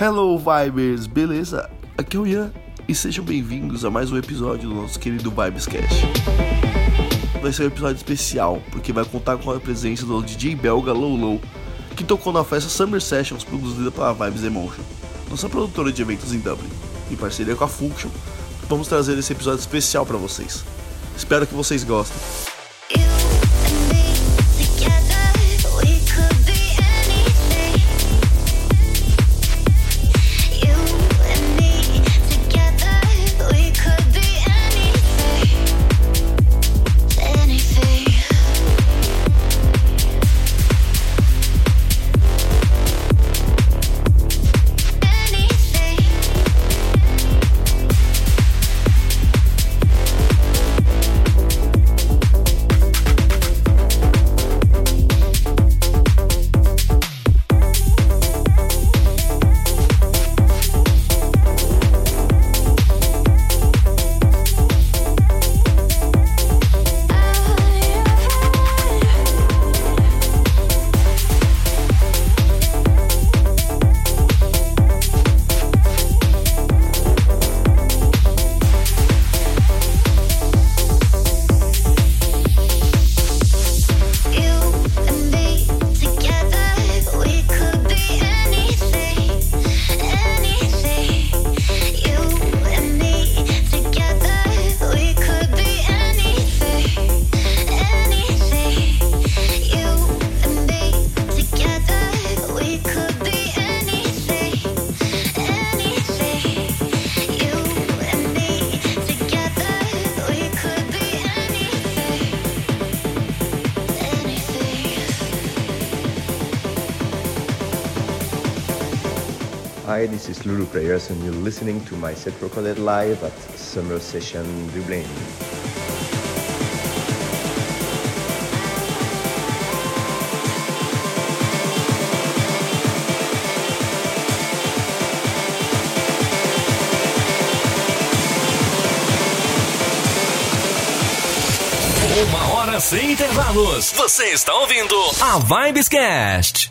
Hello Vibers, beleza? Aqui é o Ian e sejam bem-vindos a mais um episódio do nosso querido Vibescast. Vai ser um episódio especial, porque vai contar com a presença do DJ belga Low que tocou na festa Summer Sessions produzida pela Vibes Emotion, nossa produtora de eventos em Dublin. Em parceria com a Function, vamos trazer esse episódio especial para vocês. Espero que vocês gostem. Lulu Players, and you're listening to my set recorded live at Summer Session Dublin. Uma hora sem intervalos. Você está ouvindo a Vibescast.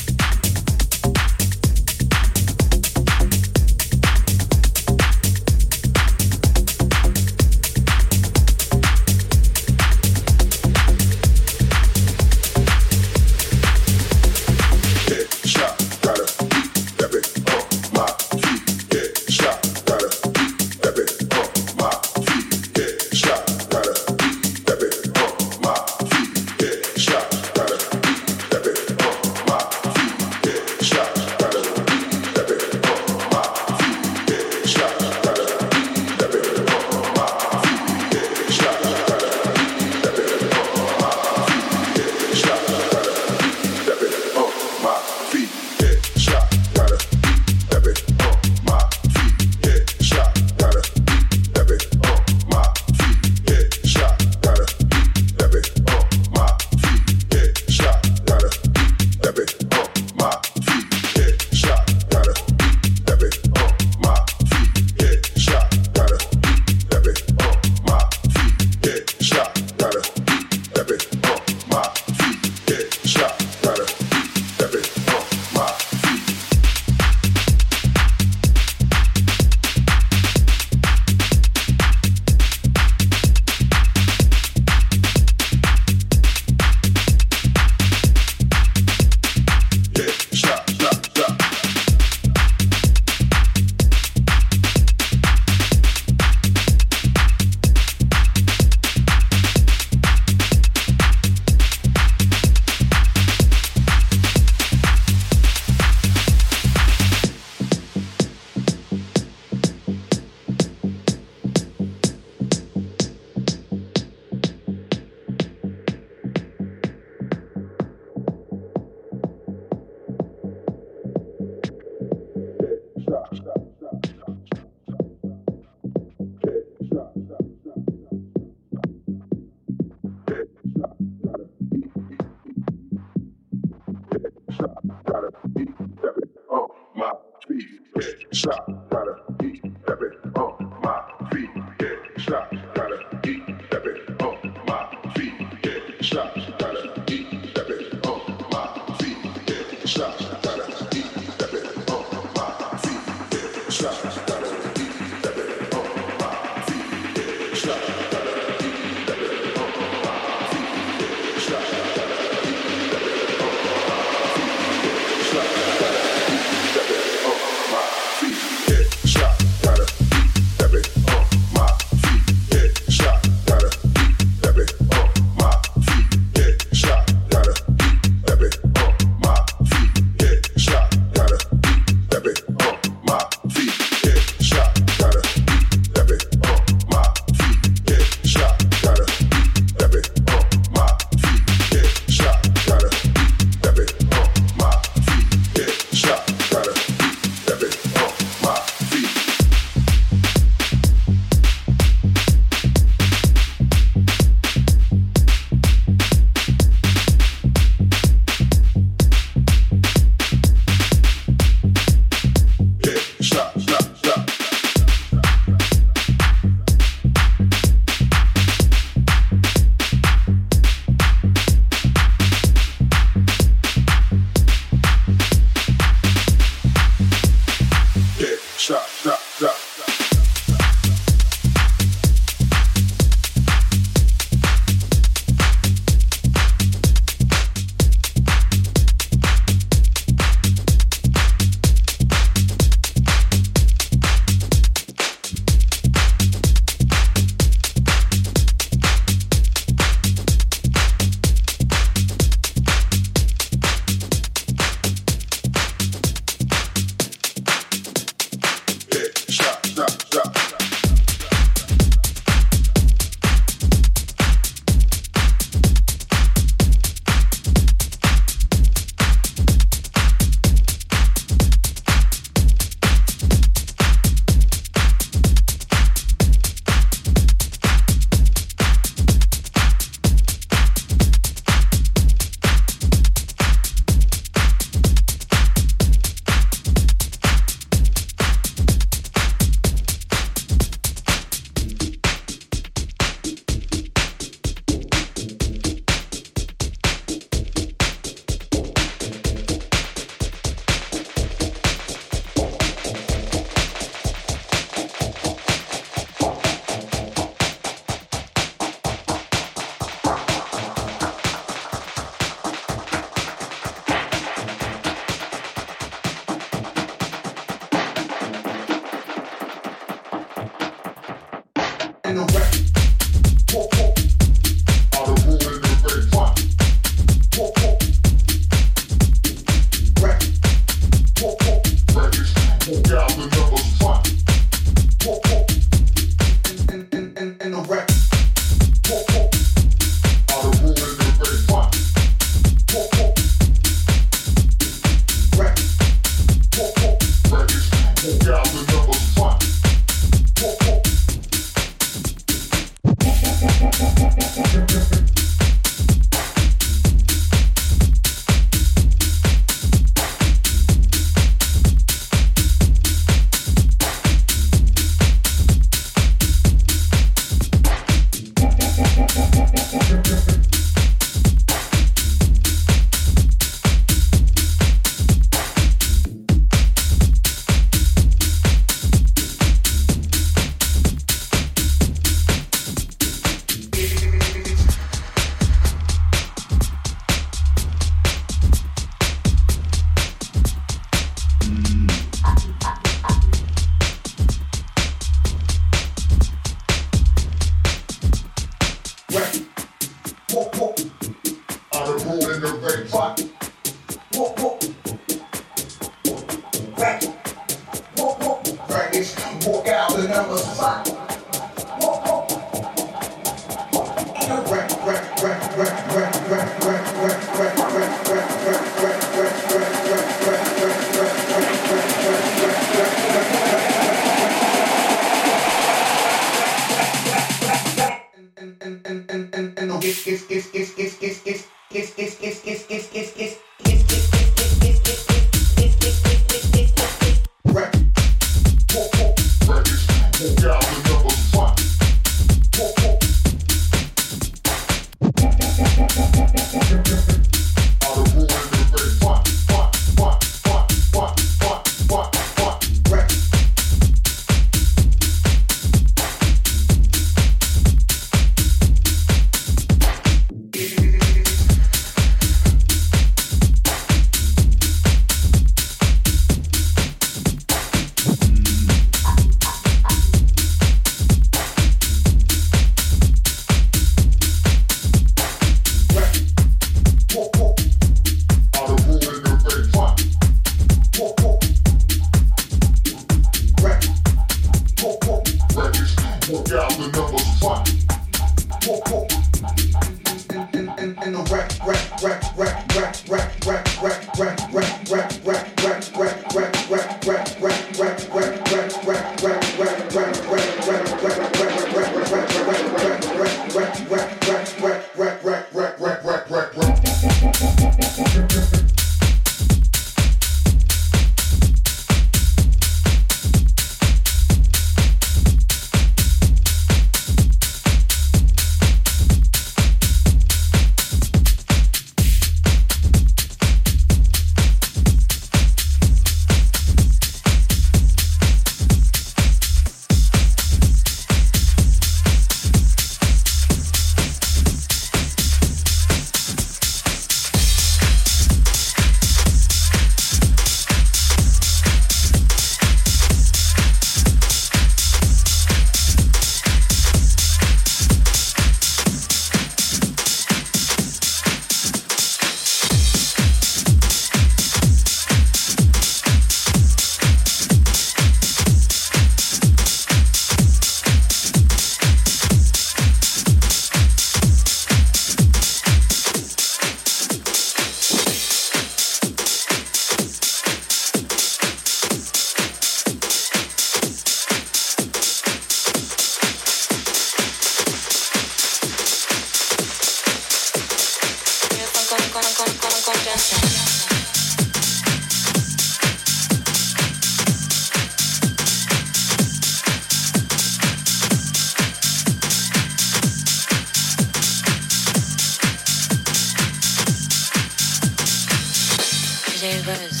Gave was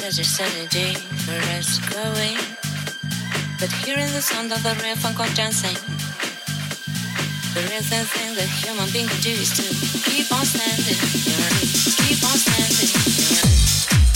such a sunny day for us growing. But hearing the sound of the real funk of dancing, the real thing that human beings do is to keep on standing, keep on standing.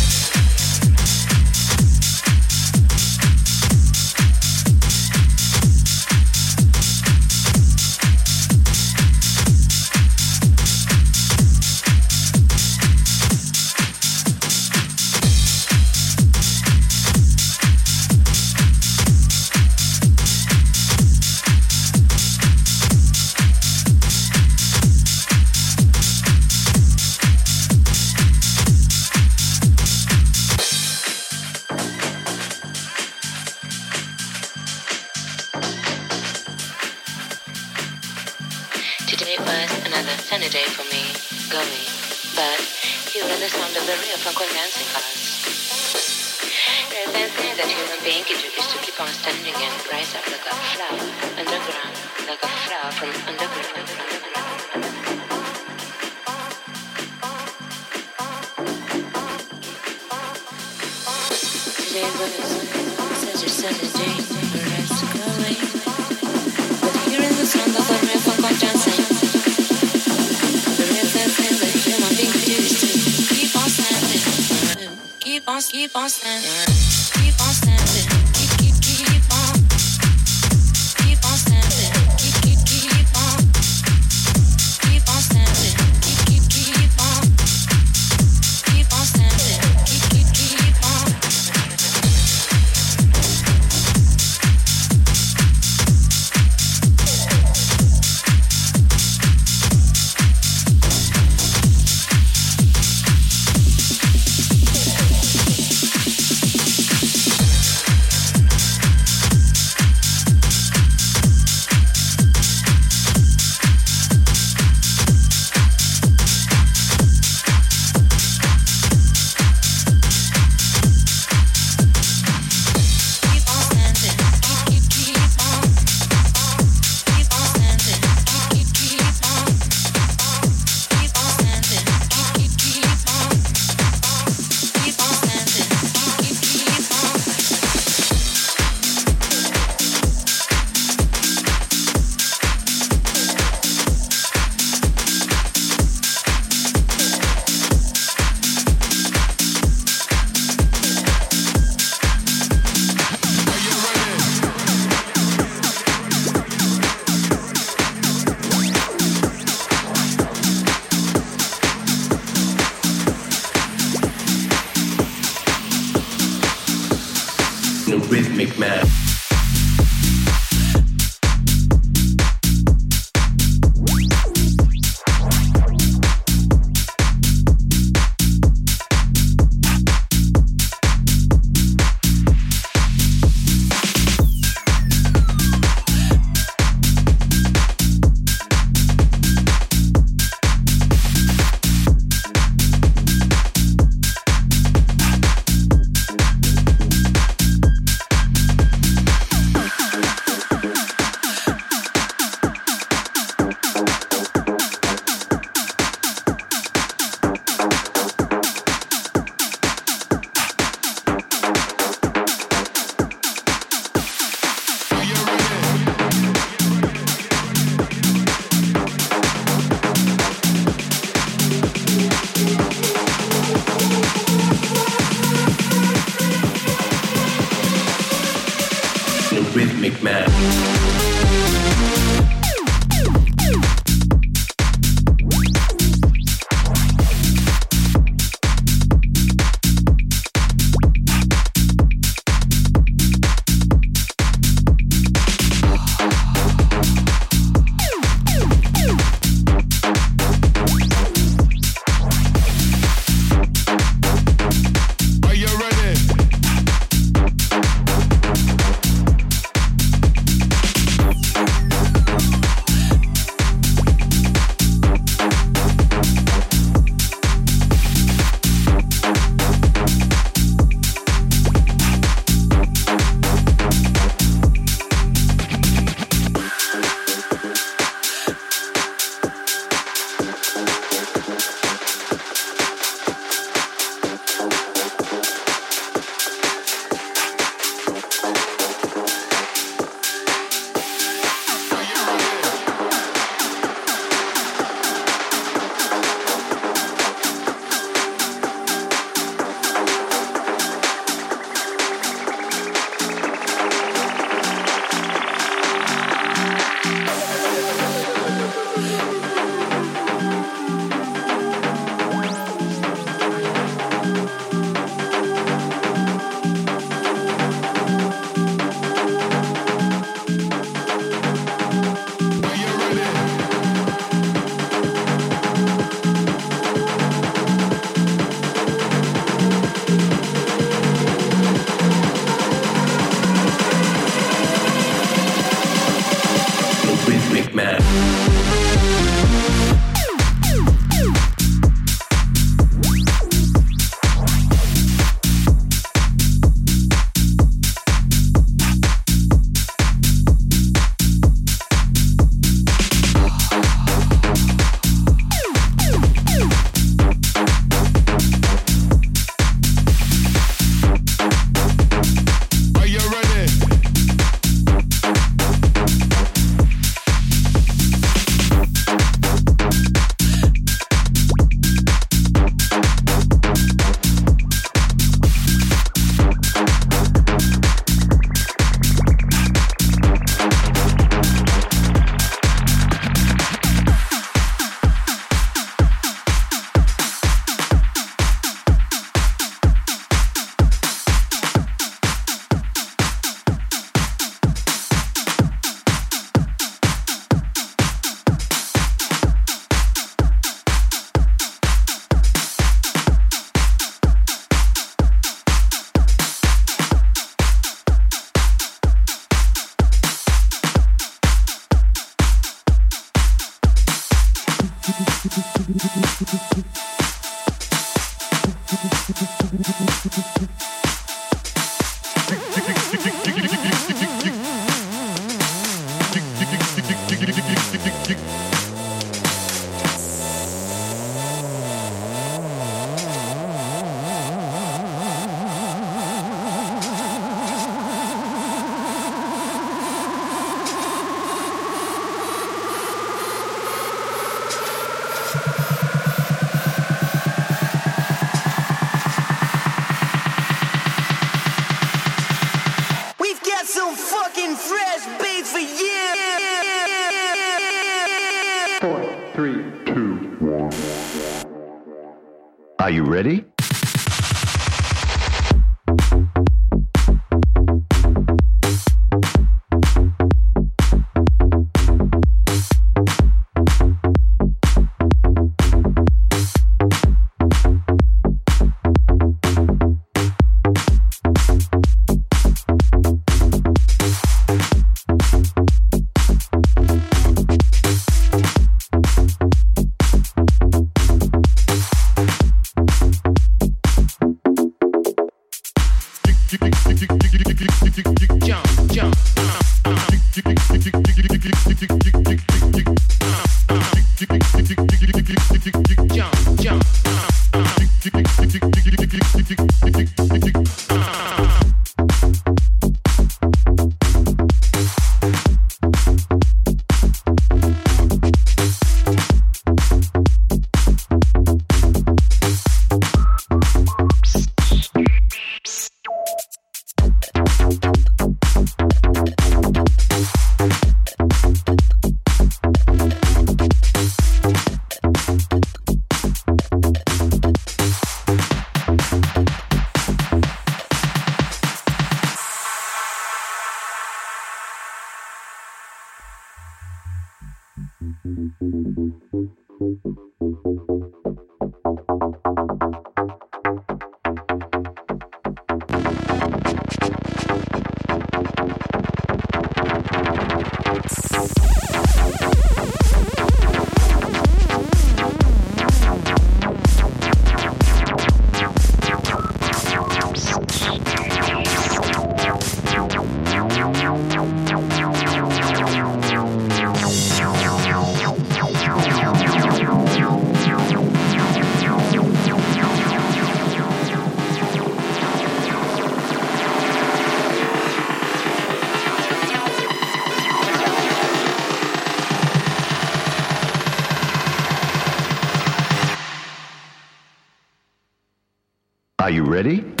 Ready?